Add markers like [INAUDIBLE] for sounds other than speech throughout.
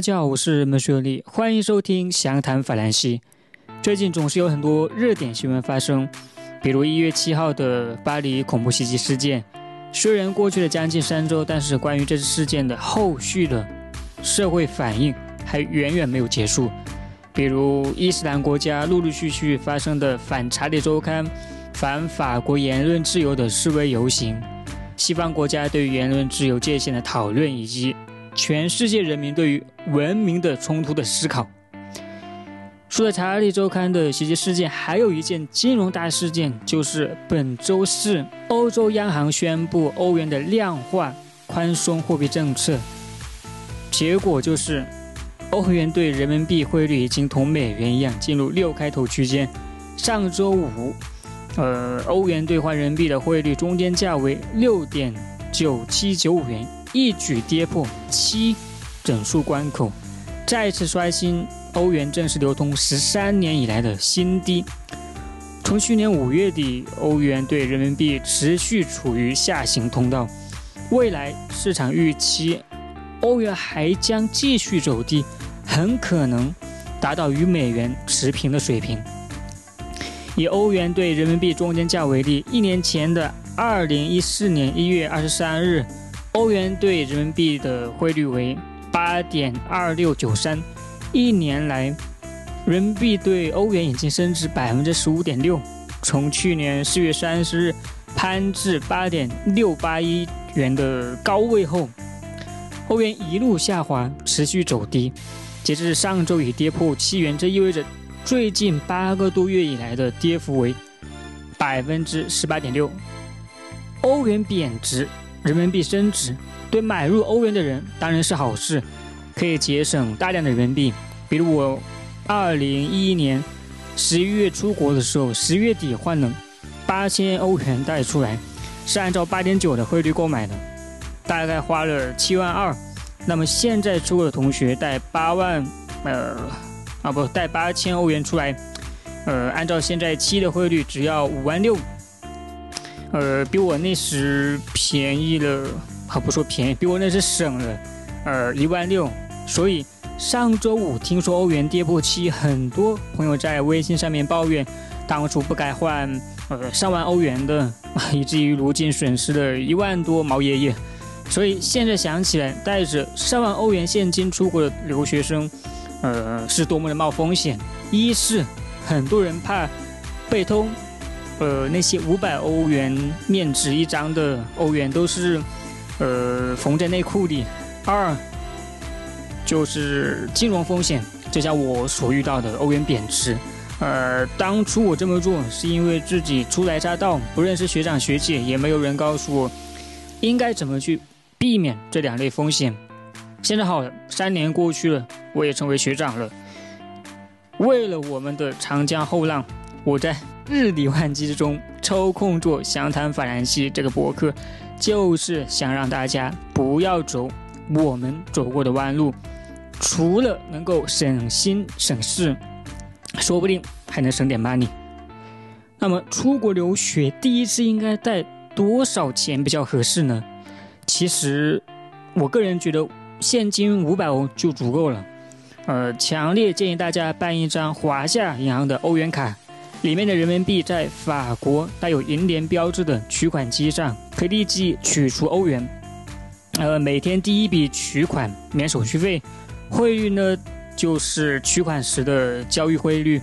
大家好，我是孟雪丽，欢迎收听详谈法兰西。最近总是有很多热点新闻发生，比如一月七号的巴黎恐怖袭击事件。虽然过去了将近三周，但是关于这次事件的后续的社会反应还远远没有结束。比如伊斯兰国家陆陆续续发生的反查理周刊、反法国言论自由的示威游行，西方国家对于言论自由界限的讨论，以及全世界人民对于文明的冲突的思考。除了查理周刊的袭击事件，还有一件金融大事件，就是本周四，欧洲央行宣布欧元的量化宽松货币政策，结果就是欧元对人民币汇率已经同美元一样进入六开头区间。上周五，呃，欧元兑换人民币的汇率中间价为六点九七九五元，一举跌破七整数关口，再次刷新。欧元正式流通十三年以来的新低。从去年五月底，欧元对人民币持续处于下行通道。未来市场预期，欧元还将继续走低，很可能达到与美元持平的水平。以欧元对人民币中间价为例，一年前的二零一四年一月二十三日，欧元对人民币的汇率为八点二六九三。一年来，人民币对欧元已经升值百分之十五点六。从去年四月三十日攀至八点六八一元的高位后，欧元一路下滑，持续走低。截至上周已跌破七元，这意味着最近八个多月以来的跌幅为百分之十八点六。欧元贬值，人民币升值，对买入欧元的人当然是好事。可以节省大量的人民币，比如我二零一一年十一月出国的时候，十月底换了八千欧元带出来，是按照八点九的汇率购买的，大概花了七万二。那么现在出国的同学带八万，呃，啊不带八千欧元出来，呃，按照现在七的汇率只要五万六，呃，比我那时便宜了，啊不说便宜，比我那时省了，呃一万六。所以上周五听说欧元跌破七，很多朋友在微信上面抱怨，当初不该换呃上万欧元的，以至于如今损失了一万多毛爷爷。所以现在想起来，带着上万欧元现金出国的留学生，呃，是多么的冒风险。一是很多人怕被偷，呃，那些五百欧元面值一张的欧元都是呃缝在内裤里。二就是金融风险，就像我所遇到的欧元贬值。呃，当初我这么做是因为自己初来乍到，不认识学长学姐，也没有人告诉我应该怎么去避免这两类风险。现在好了，三年过去了，我也成为学长了。为了我们的长江后浪，我在日理万机之中抽空做详谈法兰西这个博客，就是想让大家不要走我们走过的弯路。除了能够省心省事，说不定还能省点 money。那么出国留学第一次应该带多少钱比较合适呢？其实我个人觉得现金五百欧就足够了。呃，强烈建议大家办一张华夏银行的欧元卡，里面的人民币在法国带有银联标志的取款机上可以立即取出欧元。呃，每天第一笔取款免手续费。汇率呢，就是取款时的交易汇率，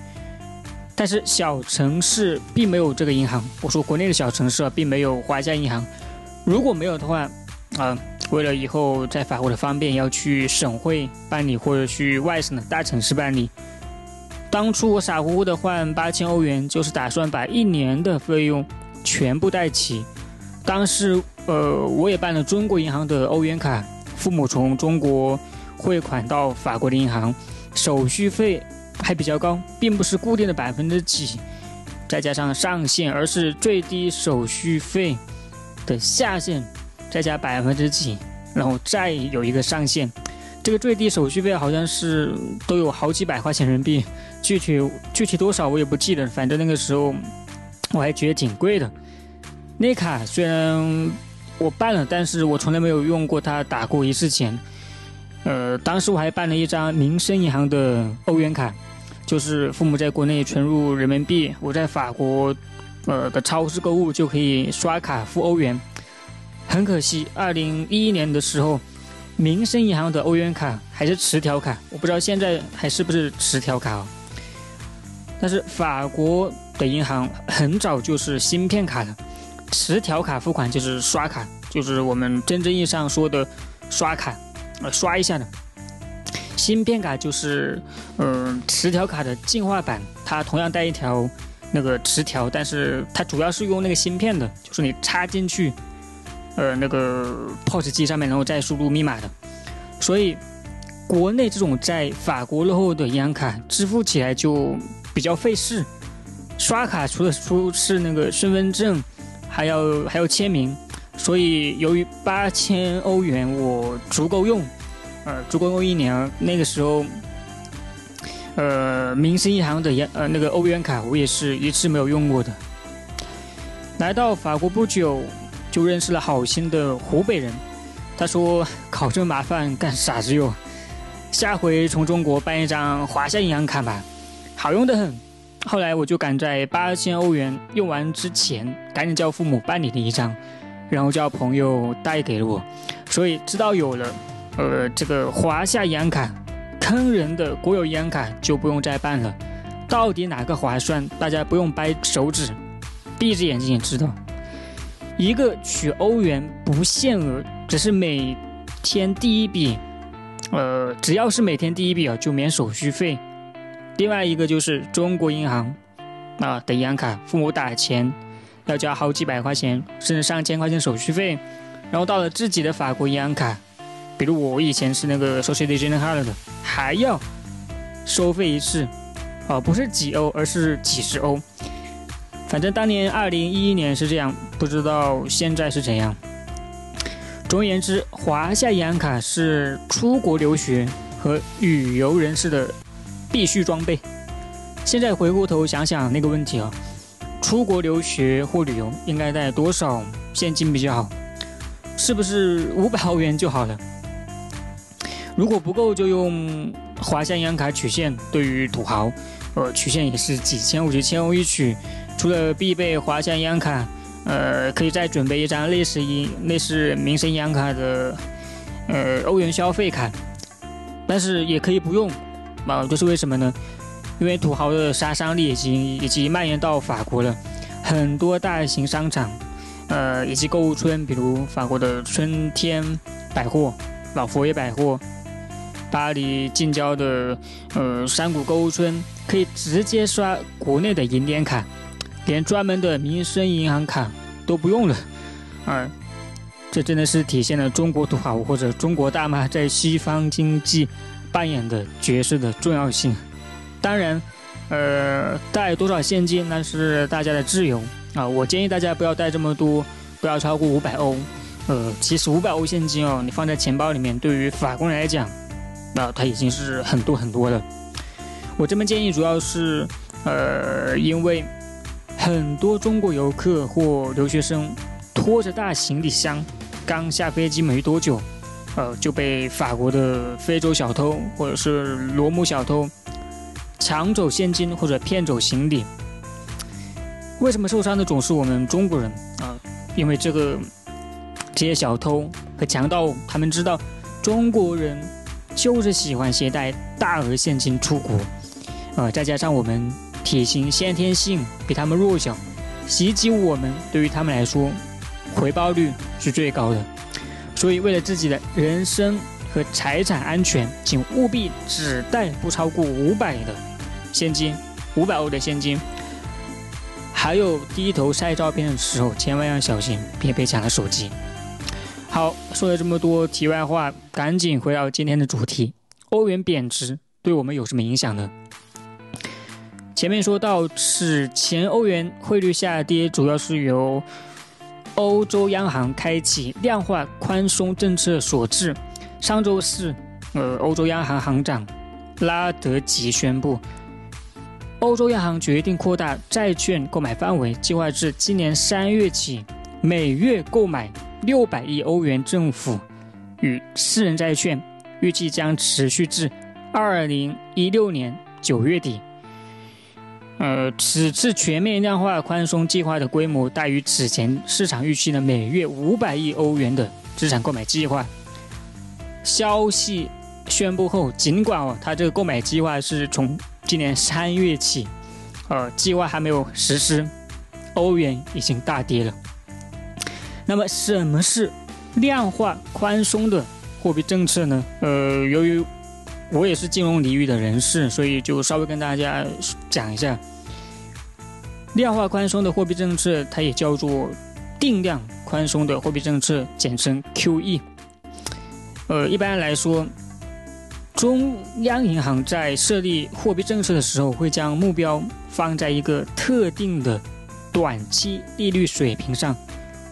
但是小城市并没有这个银行。我说国内的小城市啊，并没有华夏银行。如果没有的话，啊，为了以后在法国的方便，要去省会办理或者去外省的大城市办理。当初我傻乎乎的换八千欧元，就是打算把一年的费用全部带齐。当时，呃，我也办了中国银行的欧元卡，父母从中国。汇款到法国的银行，手续费还比较高，并不是固定的百分之几，再加上上限，而是最低手续费的下限，再加百分之几，然后再有一个上限。这个最低手续费好像是都有好几百块钱人民币，具体具体多少我也不记得，反正那个时候我还觉得挺贵的。那卡虽然我办了，但是我从来没有用过它，打过一次钱。呃，当时我还办了一张民生银行的欧元卡，就是父母在国内存入人民币，我在法国呃的超市购物就可以刷卡付欧元。很可惜，二零一一年的时候，民生银行的欧元卡还是磁条卡，我不知道现在还是不是磁条卡哦。但是法国的银行很早就是芯片卡的，磁条卡付款就是刷卡，就是我们真正意义上说的刷卡。呃，刷一下的，芯片卡就是，嗯，磁条卡的进化版，它同样带一条那个磁条，但是它主要是用那个芯片的，就是你插进去，呃，那个 POS 机上面，然后再输入密码的。所以，国内这种在法国落后的银行卡支付起来就比较费事，刷卡除了出示那个身份证，还要还要签名。所以，由于八千欧元我足够用，呃，足够用一年。那个时候，呃，民生银行的呃那个欧元卡，我也是一次没有用过的。来到法国不久，就认识了好心的湖北人，他说：“考这么麻烦干啥子哟？下回从中国办一张华夏银行卡吧，好用的很。”后来我就赶在八千欧元用完之前，赶紧叫父母办理了一张。然后叫朋友带给了我，所以知道有了，呃，这个华夏银行卡，坑人的国有银行卡就不用再办了。到底哪个划算？大家不用掰手指，闭着眼睛也知道。一个取欧元不限额，只是每天第一笔，呃，只要是每天第一笔啊，就免手续费。另外一个就是中国银行啊的银行卡，父母打钱。要交好几百块钱，甚至上千块钱手续费，然后到了自己的法国银行卡，比如我以前是那个 Societe Generale 的，还要收费一次，啊，不是几欧，而是几十欧。反正当年二零一一年是这样，不知道现在是怎样。总而言之，华夏银行卡是出国留学和旅游人士的必须装备。现在回过头想想那个问题啊。出国留学或旅游应该带多少现金比较好？是不是五百欧元就好了？如果不够，就用华夏银行卡取现。对于土豪，呃，取现也是几千、五几千欧一取。除了必备华夏银行卡，呃，可以再准备一张类似银、类似民生银行卡的，呃，欧元消费卡。但是也可以不用，啊，这是为什么呢？因为土豪的杀伤力已经已经蔓延到法国了，很多大型商场，呃，以及购物村，比如法国的春天百货、老佛爷百货，巴黎近郊的呃山谷购物村，可以直接刷国内的银联卡，连专门的民生银行卡都不用了，啊，这真的是体现了中国土豪或者中国大妈在西方经济扮演的角色的重要性。当然，呃，带多少现金那是大家的自由啊。我建议大家不要带这么多，不要超过五百欧。呃，其实五百欧现金哦，你放在钱包里面，对于法国人来讲，那它已经是很多很多了。我这么建议主要是，呃，因为很多中国游客或留学生拖着大行李箱刚下飞机没多久，呃，就被法国的非洲小偷或者是罗姆小偷。抢走现金或者骗走行李，为什么受伤的总是我们中国人啊？因为这个这些小偷和强盗，他们知道中国人就是喜欢携带大额现金出国，呃，再加上我们体型先天性比他们弱小，袭击我们对于他们来说回报率是最高的，所以为了自己的人身和财产安全，请务必只带不超过五百的。现金五百欧的现金，还有低头晒照片的时候，千万要小心，别被抢了手机。好，说了这么多题外话，赶紧回到今天的主题：欧元贬值对我们有什么影响呢？前面说到，此前欧元汇率下跌，主要是由欧洲央行开启量化宽松政策所致。上周四，呃，欧洲央行行长拉德吉宣布。欧洲央行决定扩大债券购买范围，计划至今年三月起，每月购买六百亿欧元政府与私人债券，预计将持续至二零一六年九月底。呃，此次全面量化宽松计划的规模大于此前市场预期的每月五百亿欧元的资产购买计划。消息宣布后，尽管哦，它这个购买计划是从今年三月起，呃，计划还没有实施，欧元已经大跌了。那么，什么是量化宽松的货币政策呢？呃，由于我也是金融领域的人士，所以就稍微跟大家讲一下，量化宽松的货币政策，它也叫做定量宽松的货币政策，简称 QE。呃，一般来说，中央银行在设立货币政策的时候，会将目标放在一个特定的短期利率水平上，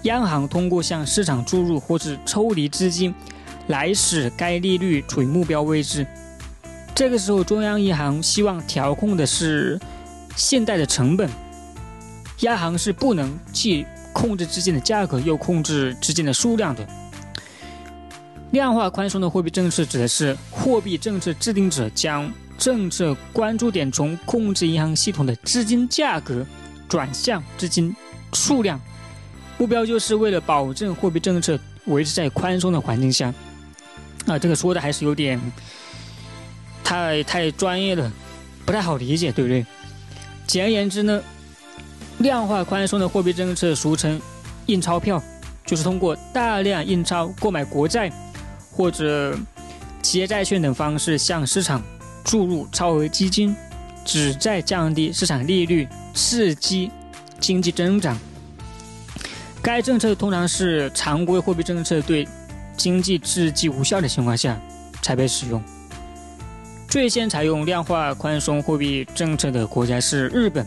央行通过向市场注入或者抽离资金，来使该利率处于目标位置。这个时候，中央银行希望调控的是信贷的成本。央行是不能既控制资金的价格，又控制资金的数量的。量化宽松的货币政策指的是货币政策制定者将政策关注点从控制银行系统的资金价格转向资金数量，目标就是为了保证货币政策维持在宽松的环境下。啊，这个说的还是有点。太太专业了，不太好理解，对不对？简而言之呢，量化宽松的货币政策俗称印钞票，就是通过大量印钞购买国债或者企业债券等方式向市场注入超额基金，旨在降低市场利率，刺激经济增长。该政策通常是常规货币政策对经济刺激无效的情况下才被使用。最先采用量化宽松货币政策的国家是日本，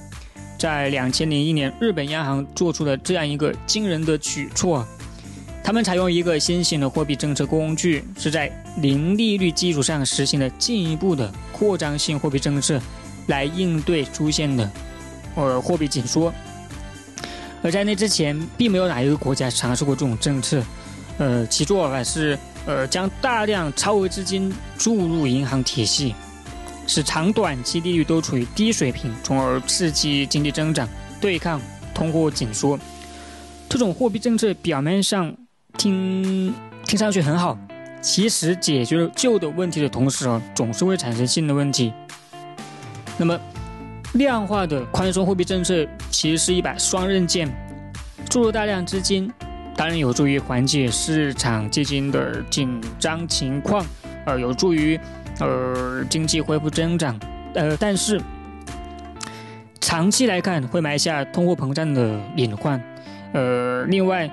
在两千零一年，日本央行做出了这样一个惊人的举措，他们采用一个新型的货币政策工具，是在零利率基础上实行了进一步的扩张性货币政策，来应对出现的呃货币紧缩。而在那之前，并没有哪一个国家尝试过这种政策，呃，其做法是。呃，将大量超额资金注入银行体系，使长短期利率都处于低水平，从而刺激经济增长，对抗通货紧缩。这种货币政策表面上听听上去很好，其实解决了旧的问题的同时啊，总是会产生新的问题。那么，量化的宽松货币政策其实是一把双刃剑，注入大量资金。当然有助于缓解市场基金的紧张情况，呃，有助于呃经济恢复增长，呃，但是长期来看会埋下通货膨胀的隐患，呃，另外，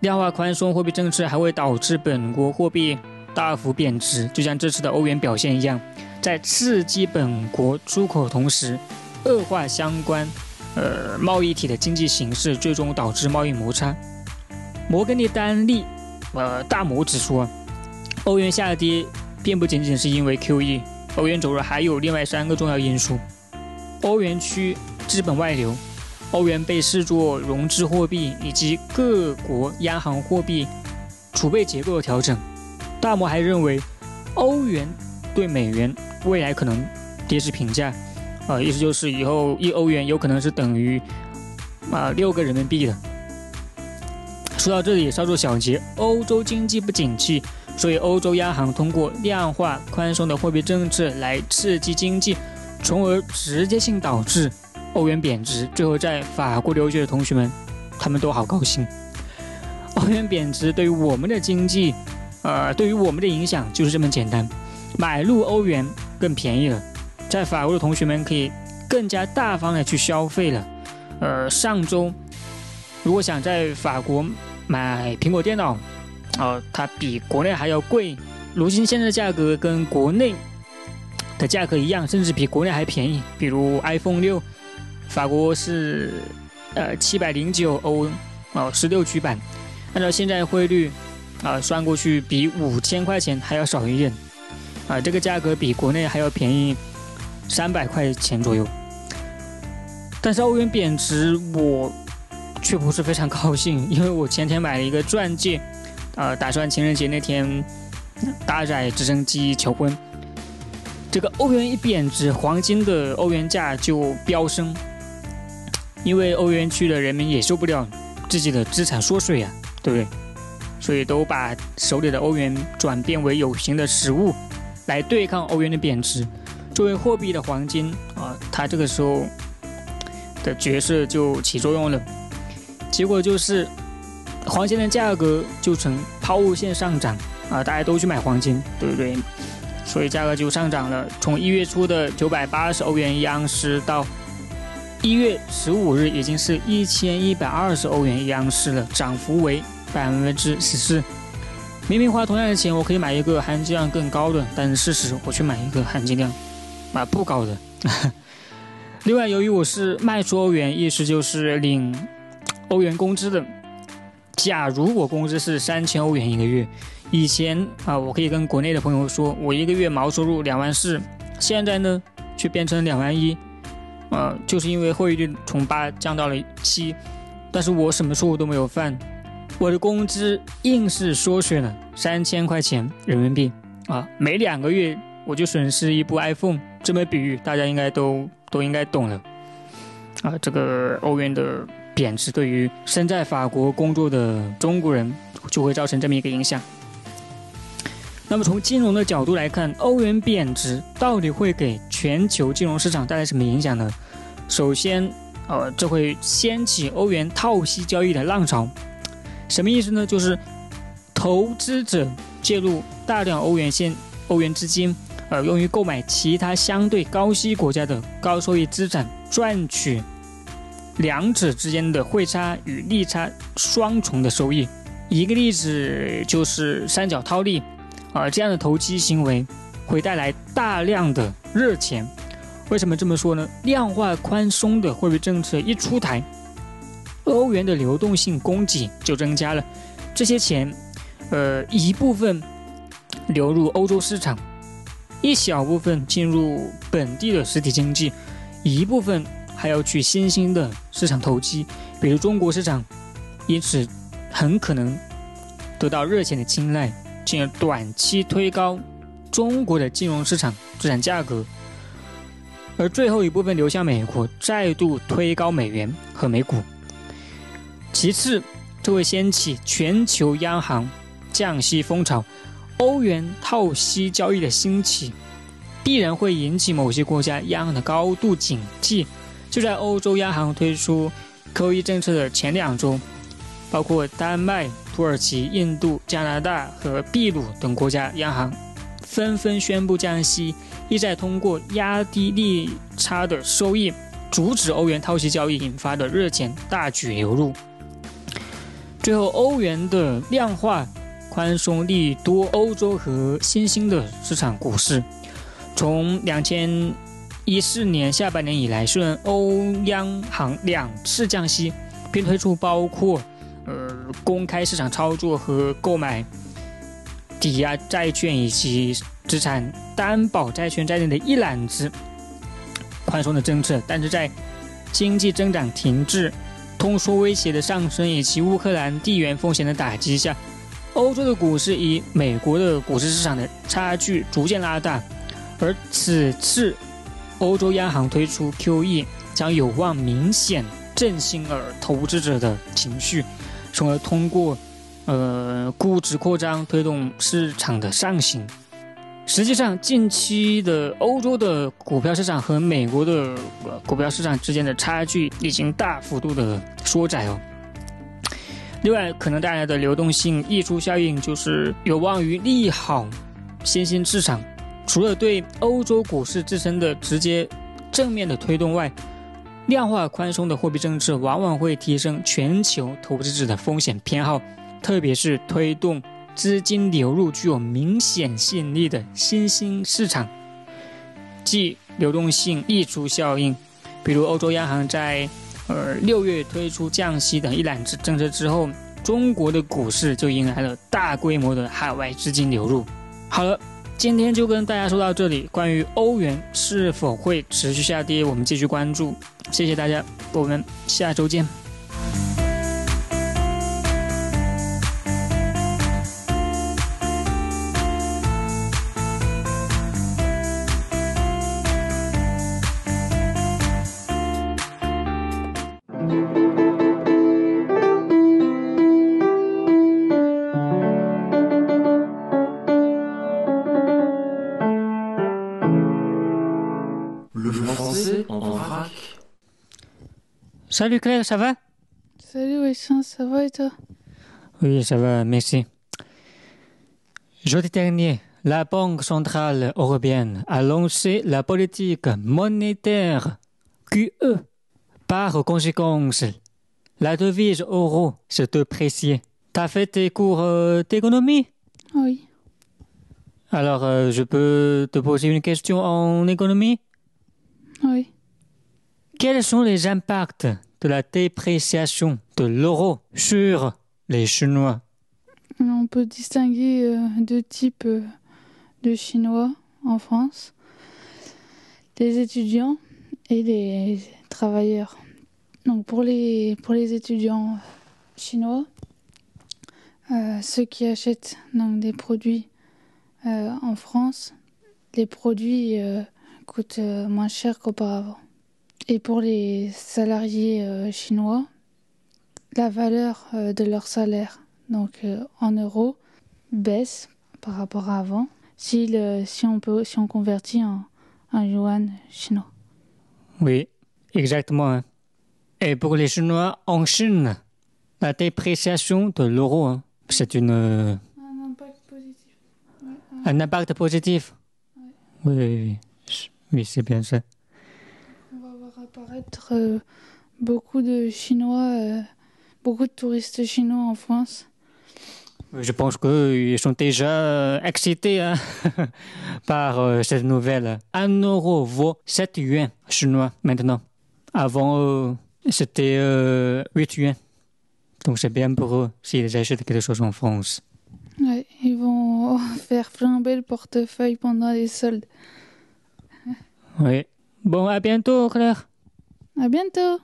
量化宽松货币政策还会导致本国货币大幅贬值，就像这次的欧元表现一样，在刺激本国出口同时，恶化相关呃贸易体的经济形势，最终导致贸易摩擦。摩根利丹利，呃，大摩指说，欧元下跌并不仅仅是因为 QE，欧元走弱还有另外三个重要因素：欧元区资本外流，欧元被视作融资货币，以及各国央行货币储备结构的调整。大摩还认为，欧元对美元未来可能跌至平价，啊，意思就是以后一欧元有可能是等于啊六个人民币的。说到这里，稍作小结：欧洲经济不景气，所以欧洲央行通过量化宽松的货币政策来刺激经济，从而直接性导致欧元贬值。最后，在法国留学的同学们，他们都好高兴。欧元贬值对于我们的经济，呃，对于我们的影响就是这么简单：买入欧元更便宜了，在法国的同学们可以更加大方的去消费了。呃，上周如果想在法国。买苹果电脑，哦，它比国内还要贵。如今现在价格跟国内的价格一样，甚至比国内还便宜。比如 iPhone 六，法国是呃七百零九欧，哦，十六 G 版，按照现在汇率啊算过去，比五千块钱还要少一点。啊，这个价格比国内还要便宜三百块钱左右。但是欧元贬值，我。却不是非常高兴，因为我前天买了一个钻戒，呃，打算情人节那天搭载直升机求婚。这个欧元一贬值，黄金的欧元价就飙升，因为欧元区的人民也受不了自己的资产缩水啊，对不对？所以都把手里的欧元转变为有形的实物，来对抗欧元的贬值。作为货币的黄金啊，它这个时候的角色就起作用了。结果就是黄金的价格就呈抛物线上涨啊，大家都去买黄金，对不对？所以价格就上涨了。从一月初的九百八十欧元一盎司，到一月十五日已经是一千一百二十欧元一盎司了，涨幅为百分之十四。明明花同样的钱，我可以买一个含金量更高的，但是事实我去买一个含金量。啊，不高的。[LAUGHS] 另外，由于我是卖出欧元，意思就是领欧元工资的。假如我工资是三千欧元一个月，以前啊，我可以跟国内的朋友说，我一个月毛收入两万四。现在呢，却变成两万一。呃，就是因为汇率从八降到了七，但是我什么错误都没有犯，我的工资硬是缩水了三千块钱人民币。啊，每两个月我就损失一部 iPhone。这么比喻，大家应该都都应该懂了啊！这个欧元的贬值对于身在法国工作的中国人就会造成这么一个影响。那么从金融的角度来看，欧元贬值到底会给全球金融市场带来什么影响呢？首先，呃，这会掀起欧元套息交易的浪潮。什么意思呢？就是投资者介入大量欧元现欧元资金。呃，用于购买其他相对高息国家的高收益资产，赚取两者之间的汇差与利差双重的收益。一个例子就是三角套利，啊，这样的投机行为会带来大量的热钱。为什么这么说呢？量化宽松的货币政策一出台，欧元的流动性供给就增加了，这些钱，呃，一部分流入欧洲市场。一小部分进入本地的实体经济，一部分还要去新兴的市场投机，比如中国市场，因此很可能得到热钱的青睐，进而短期推高中国的金融市场资产价格，而最后一部分流向美国，再度推高美元和美股。其次，这会掀起全球央行降息风潮。欧元套息交易的兴起，必然会引起某些国家央行的高度警惕。就在欧洲央行推出 QE 政策的前两周，包括丹麦、土耳其、印度、加拿大和秘鲁等国家央行纷纷宣布降息，意在通过压低利差的收益，阻止欧元套息交易引发的热钱大举流入。最后，欧元的量化。宽松利多欧洲和新兴的市场股市。从两千一四年下半年以来，虽然欧央行两次降息，并推出包括呃公开市场操作和购买抵押债券以及资产担保债券在内的一揽子宽松的政策，但是在经济增长停滞、通缩威胁的上升以及乌克兰地缘风险的打击下。欧洲的股市与美国的股市市场的差距逐渐拉大，而此次欧洲央行推出 QE 将有望明显振兴而投资者的情绪，从而通过呃估值扩张推动市场的上行。实际上，近期的欧洲的股票市场和美国的股票市场之间的差距已经大幅度的缩窄哦。另外，可能带来的流动性溢出效应就是有望于利好新兴市场。除了对欧洲股市自身的直接正面的推动外，量化宽松的货币政策往往会提升全球投资者的风险偏好，特别是推动资金流入具有明显吸引力的新兴市场，即流动性溢出效应。比如，欧洲央行在。呃六月推出降息等一揽子政策之后，中国的股市就迎来了大规模的海外资金流入。好了，今天就跟大家说到这里。关于欧元是否会持续下跌，我们继续关注。谢谢大家，我们下周见。Salut Claire, ça va? Salut Wessin, ça va et toi? Oui, ça va, merci. Jeudi dernier, la Banque centrale européenne a lancé la politique monétaire QE. Par conséquence, la devise euro s'est dépréciée. T'as fait tes cours euh, d'économie? Oui. Alors, euh, je peux te poser une question en économie? Oui. Quels sont les impacts de la dépréciation de l'euro sur les Chinois On peut distinguer euh, deux types euh, de Chinois en France. Les étudiants et les travailleurs. Donc pour les, pour les étudiants chinois, euh, ceux qui achètent des produits en France, les produits coûtent moins cher qu'auparavant. Et pour les salariés euh, chinois, la valeur euh, de leur salaire, donc euh, en euros, baisse par rapport à avant si, le- si, on, peut, si on convertit en, en yuan chinois. Oui, exactement. hein. Et pour les Chinois en Chine, la dépréciation de l'euro, hein, c'est une, Un impact positif. un impact positif. Oui, oui, oui. Oui, c'est bien ça. Apparaître euh, beaucoup de Chinois, euh, beaucoup de touristes chinois en France. Je pense qu'ils sont déjà euh, excités hein, [LAUGHS] par euh, cette nouvelle. Un euro vaut 7 yuan chinois maintenant. Avant, c'était euh, 8 yuan. Donc c'est bien pour eux s'ils achètent quelque chose en France. Ouais, ils vont [LAUGHS] faire flamber le portefeuille pendant les soldes. Oui. Bon, à bientôt, Claire. À bientôt!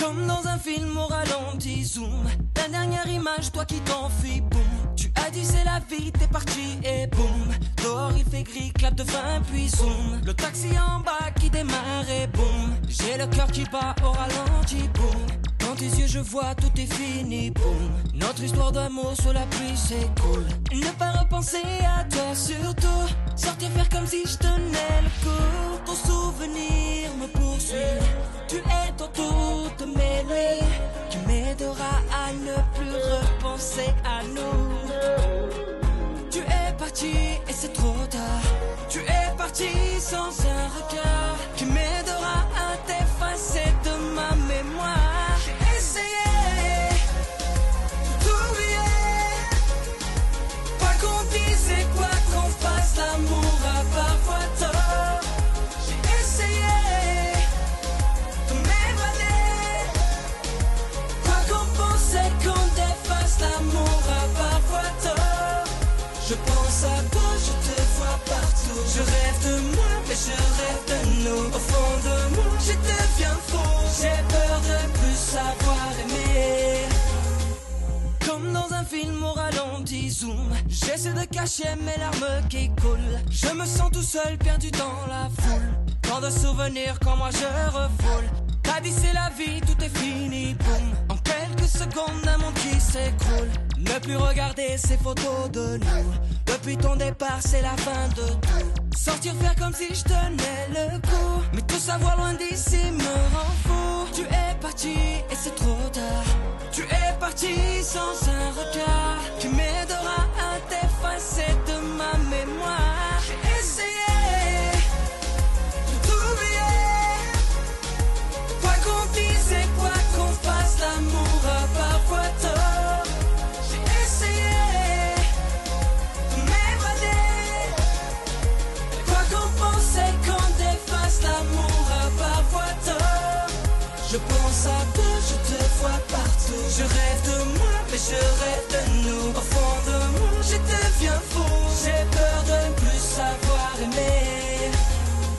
Comme dans un film au ralenti, zoom. La dernière image, toi qui t'en fais boum. Tu as dit c'est la vie, t'es parti et boum. Dehors il fait gris, clap de fin, puis zoom. Le taxi en bas qui démarre et boum. J'ai le cœur qui bat au ralenti, boum. Dans tes yeux, je vois tout est fini. Notre histoire d'amour sous la pluie, c'est cool. Ne pas repenser à toi, surtout. Sortir faire comme si je tenais le coup. Ton souvenir me poursuit. Tu es dans toutes mes nuits qui m'aidera à ne plus repenser à nous. Tu es parti et c'est trop tard. Tu es parti sans un regard tout seul, perdu dans la foule. Tant de souvenirs quand moi je refoule. T'as dit c'est la vie, tout est fini, boum. En quelques secondes, un monde qui s'écroule. Ne plus regarder ces photos de nous. Depuis ton départ, c'est la fin de tout. Sortir faire comme si je tenais le coup. Mais tout savoir loin d'ici me rend fou. Tu es parti et c'est trop tard. Tu es parti sans un regard qui m'aidera à t'effacer de Je rêve de moi, mais je rêve de nous. Au fond de moi, je deviens fou. J'ai peur de ne plus savoir aimer.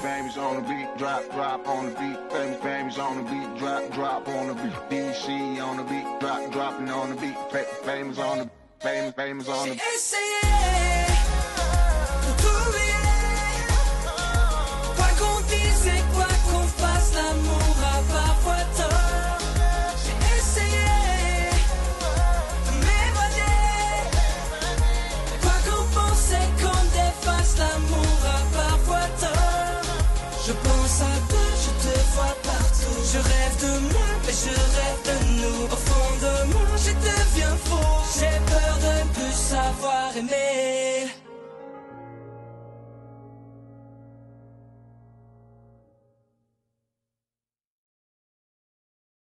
Baby's on the beat, drop, drop on the beat. Baby, baby's on the beat, drop, drop on the beat. DC on the beat, drop, dropping on the beat. Ba- Baby's on the, baby, baby's on the. J'ai essayé savoir aimer.